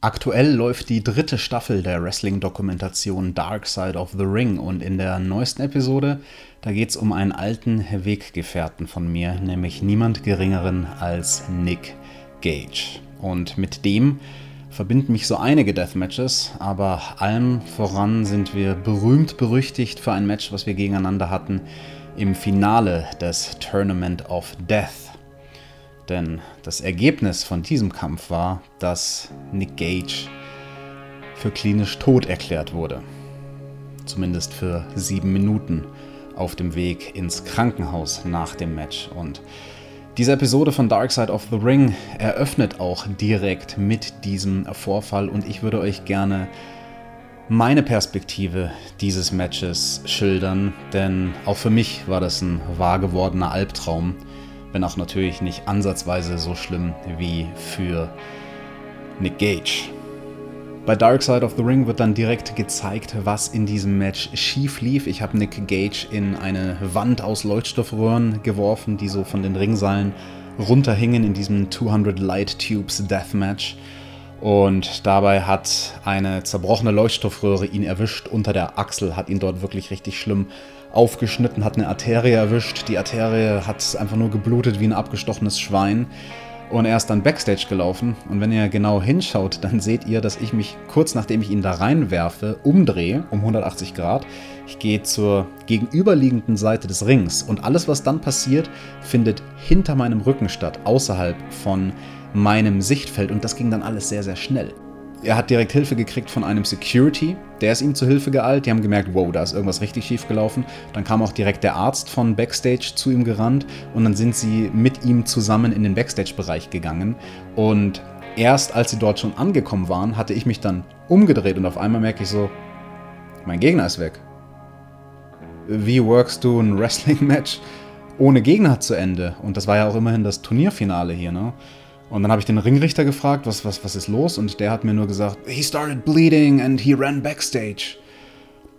Aktuell läuft die dritte Staffel der Wrestling-Dokumentation Dark Side of the Ring und in der neuesten Episode, da geht es um einen alten Weggefährten von mir, nämlich niemand geringeren als Nick Gage. Und mit dem verbinden mich so einige Deathmatches, aber allem voran sind wir berühmt berüchtigt für ein Match, was wir gegeneinander hatten im Finale des Tournament of Death. Denn das Ergebnis von diesem Kampf war, dass Nick Gage für klinisch tot erklärt wurde. Zumindest für sieben Minuten auf dem Weg ins Krankenhaus nach dem Match. Und diese Episode von Dark Side of the Ring eröffnet auch direkt mit diesem Vorfall und ich würde euch gerne meine Perspektive dieses Matches schildern, denn auch für mich war das ein wahr gewordener Albtraum wenn auch natürlich nicht ansatzweise so schlimm wie für Nick Gage. Bei Dark Side of the Ring wird dann direkt gezeigt, was in diesem Match schief lief. Ich habe Nick Gage in eine Wand aus Leuchtstoffröhren geworfen, die so von den Ringseilen runterhingen in diesem 200 Light Tubes Deathmatch. Und dabei hat eine zerbrochene Leuchtstoffröhre ihn erwischt unter der Achsel, hat ihn dort wirklich richtig schlimm aufgeschnitten, hat eine Arterie erwischt. Die Arterie hat einfach nur geblutet wie ein abgestochenes Schwein. Und er ist dann Backstage gelaufen. Und wenn ihr genau hinschaut, dann seht ihr, dass ich mich kurz nachdem ich ihn da reinwerfe, umdrehe um 180 Grad. Ich gehe zur gegenüberliegenden Seite des Rings. Und alles, was dann passiert, findet hinter meinem Rücken statt, außerhalb von meinem Sichtfeld. Und das ging dann alles sehr, sehr schnell. Er hat direkt Hilfe gekriegt von einem Security, der ist ihm zu Hilfe geeilt. Die haben gemerkt, wow, da ist irgendwas richtig schief gelaufen. Dann kam auch direkt der Arzt von Backstage zu ihm gerannt und dann sind sie mit ihm zusammen in den Backstage-Bereich gegangen. Und erst als sie dort schon angekommen waren, hatte ich mich dann umgedreht und auf einmal merke ich so, mein Gegner ist weg. Wie workst du ein Wrestling-Match ohne Gegner zu Ende? Und das war ja auch immerhin das Turnierfinale hier, ne? Und dann habe ich den Ringrichter gefragt, was, was, was ist los? Und der hat mir nur gesagt, he started bleeding and he ran backstage.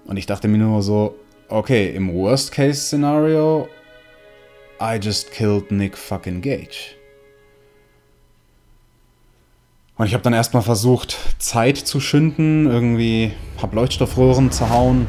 Und ich dachte mir nur so, okay, im Worst-Case-Szenario, I just killed Nick fucking Gage. Und ich habe dann erstmal versucht, Zeit zu schinden, irgendwie, hab Leuchtstoffröhren zerhauen,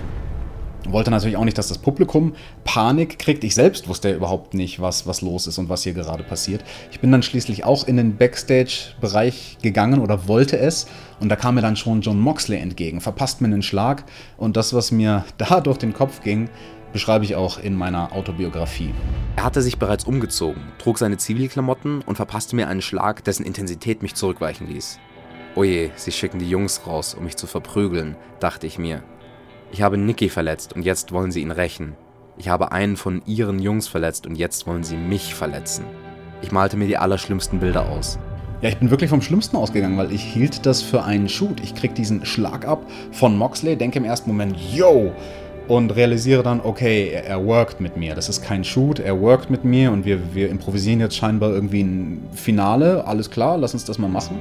wollte natürlich auch nicht, dass das Publikum Panik kriegt. Ich selbst wusste ja überhaupt nicht, was, was los ist und was hier gerade passiert. Ich bin dann schließlich auch in den Backstage-Bereich gegangen oder wollte es. Und da kam mir dann schon John Moxley entgegen, verpasst mir einen Schlag. Und das, was mir da durch den Kopf ging, beschreibe ich auch in meiner Autobiografie. Er hatte sich bereits umgezogen, trug seine Zivilklamotten und verpasste mir einen Schlag, dessen Intensität mich zurückweichen ließ. Oje, sie schicken die Jungs raus, um mich zu verprügeln, dachte ich mir ich habe Nicky verletzt und jetzt wollen sie ihn rächen. Ich habe einen von ihren Jungs verletzt und jetzt wollen sie mich verletzen. Ich malte mir die allerschlimmsten Bilder aus. Ja, ich bin wirklich vom Schlimmsten ausgegangen, weil ich hielt das für einen Shoot. Ich krieg diesen Schlag ab von Moxley, denke im ersten Moment, yo! Und realisiere dann, okay, er, er worked mit mir. Das ist kein Shoot, er worked mit mir und wir, wir improvisieren jetzt scheinbar irgendwie ein Finale. Alles klar, lass uns das mal machen.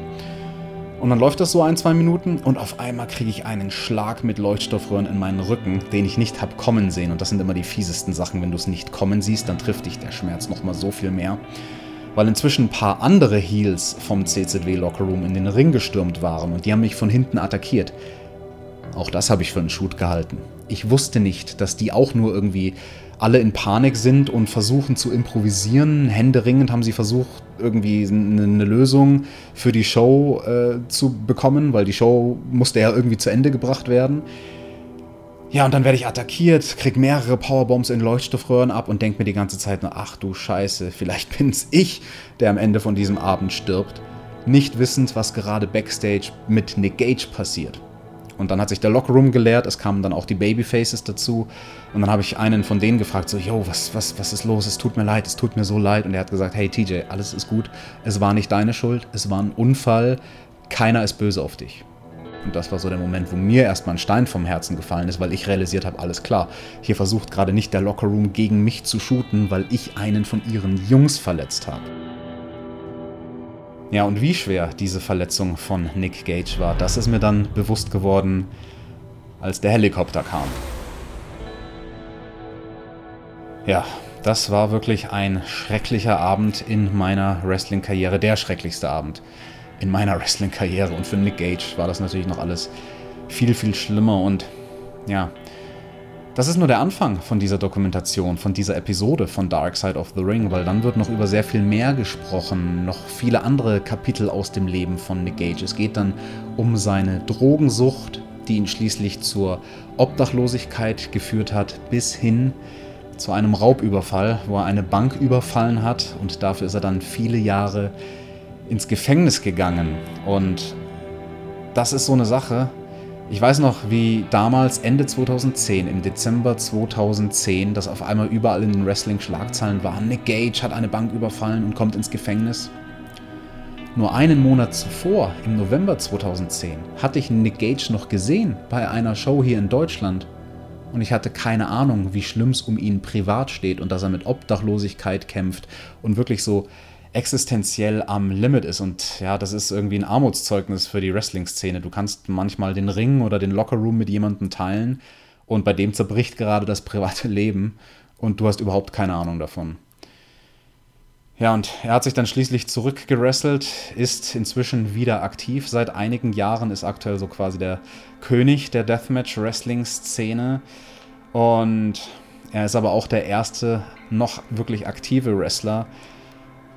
Und dann läuft das so ein, zwei Minuten und auf einmal kriege ich einen Schlag mit Leuchtstoffröhren in meinen Rücken, den ich nicht habe kommen sehen. Und das sind immer die fiesesten Sachen. Wenn du es nicht kommen siehst, dann trifft dich der Schmerz nochmal so viel mehr. Weil inzwischen ein paar andere Heels vom CZW Lockerroom in den Ring gestürmt waren und die haben mich von hinten attackiert. Auch das habe ich für einen Shoot gehalten. Ich wusste nicht, dass die auch nur irgendwie alle in Panik sind und versuchen zu improvisieren. Händeringend haben sie versucht, irgendwie eine Lösung für die Show äh, zu bekommen, weil die Show musste ja irgendwie zu Ende gebracht werden. Ja, und dann werde ich attackiert, krieg mehrere Powerbombs in Leuchtstoffröhren ab und denke mir die ganze Zeit nur, ach du Scheiße, vielleicht bin's ich, der am Ende von diesem Abend stirbt. Nicht wissend, was gerade backstage mit Nick Gage passiert. Und dann hat sich der Lockerroom geleert, es kamen dann auch die Babyfaces dazu. Und dann habe ich einen von denen gefragt, so, yo, was, was, was ist los? Es tut mir leid, es tut mir so leid. Und er hat gesagt, hey TJ, alles ist gut. Es war nicht deine Schuld, es war ein Unfall. Keiner ist böse auf dich. Und das war so der Moment, wo mir erstmal ein Stein vom Herzen gefallen ist, weil ich realisiert habe, alles klar, hier versucht gerade nicht der Lockerroom gegen mich zu shooten, weil ich einen von ihren Jungs verletzt habe. Ja, und wie schwer diese Verletzung von Nick Gage war, das ist mir dann bewusst geworden, als der Helikopter kam. Ja, das war wirklich ein schrecklicher Abend in meiner Wrestling-Karriere, der schrecklichste Abend. in meiner Wrestling-Karriere. Und für Nick Gage war das natürlich noch alles viel, viel schlimmer. Und ja, das ist nur der Anfang von dieser Dokumentation, von dieser Episode von Dark Side of the Ring, weil dann wird noch über sehr viel mehr gesprochen, noch viele andere Kapitel aus dem Leben von Nick Gage. Es geht dann um seine Drogensucht, die ihn schließlich zur Obdachlosigkeit geführt hat, bis hin zu einem Raubüberfall, wo er eine Bank überfallen hat und dafür ist er dann viele Jahre ins Gefängnis gegangen. Und das ist so eine Sache, ich weiß noch, wie damals Ende 2010, im Dezember 2010, das auf einmal überall in den Wrestling-Schlagzeilen war. Nick Gage hat eine Bank überfallen und kommt ins Gefängnis. Nur einen Monat zuvor, im November 2010, hatte ich Nick Gage noch gesehen bei einer Show hier in Deutschland. Und ich hatte keine Ahnung, wie schlimm es um ihn privat steht und dass er mit Obdachlosigkeit kämpft und wirklich so existenziell am Limit ist. Und ja, das ist irgendwie ein Armutszeugnis für die Wrestling-Szene. Du kannst manchmal den Ring oder den Lockerroom mit jemandem teilen und bei dem zerbricht gerade das private Leben und du hast überhaupt keine Ahnung davon. Ja, und er hat sich dann schließlich zurückgerasselt, ist inzwischen wieder aktiv. Seit einigen Jahren ist aktuell so quasi der König der Deathmatch-Wrestling-Szene. Und er ist aber auch der erste noch wirklich aktive Wrestler,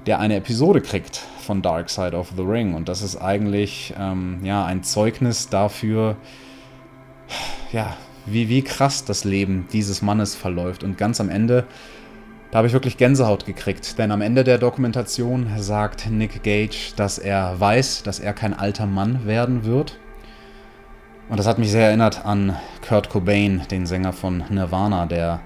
der eine Episode kriegt von Dark Side of the Ring. Und das ist eigentlich ähm, ja, ein Zeugnis dafür, ja, wie, wie krass das Leben dieses Mannes verläuft. Und ganz am Ende, da habe ich wirklich Gänsehaut gekriegt. Denn am Ende der Dokumentation sagt Nick Gage, dass er weiß, dass er kein alter Mann werden wird. Und das hat mich sehr erinnert an Kurt Cobain, den Sänger von Nirvana, der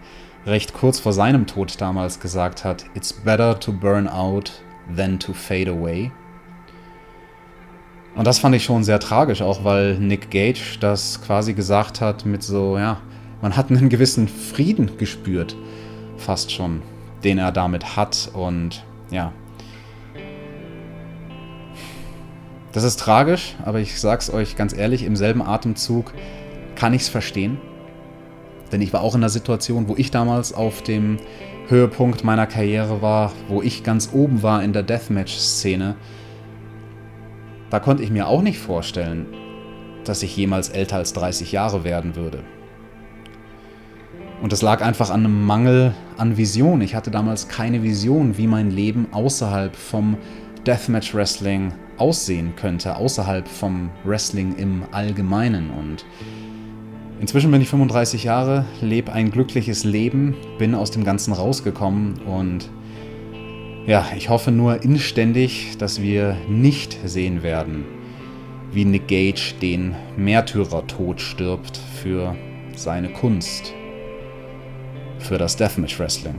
recht kurz vor seinem Tod damals gesagt hat, It's better to burn out than to fade away. Und das fand ich schon sehr tragisch, auch weil Nick Gage das quasi gesagt hat mit so, ja, man hat einen gewissen Frieden gespürt, fast schon, den er damit hat. Und ja, das ist tragisch, aber ich sag's euch ganz ehrlich, im selben Atemzug kann ich's verstehen. Denn ich war auch in einer Situation, wo ich damals auf dem Höhepunkt meiner Karriere war, wo ich ganz oben war in der Deathmatch-Szene. Da konnte ich mir auch nicht vorstellen, dass ich jemals älter als 30 Jahre werden würde. Und es lag einfach an einem Mangel an Vision. Ich hatte damals keine Vision, wie mein Leben außerhalb vom Deathmatch Wrestling aussehen könnte, außerhalb vom Wrestling im Allgemeinen. Und Inzwischen bin ich 35 Jahre, lebe ein glückliches Leben, bin aus dem Ganzen rausgekommen und ja, ich hoffe nur inständig, dass wir nicht sehen werden, wie Nick Gage den Märtyrertod stirbt für seine Kunst, für das Deathmatch Wrestling.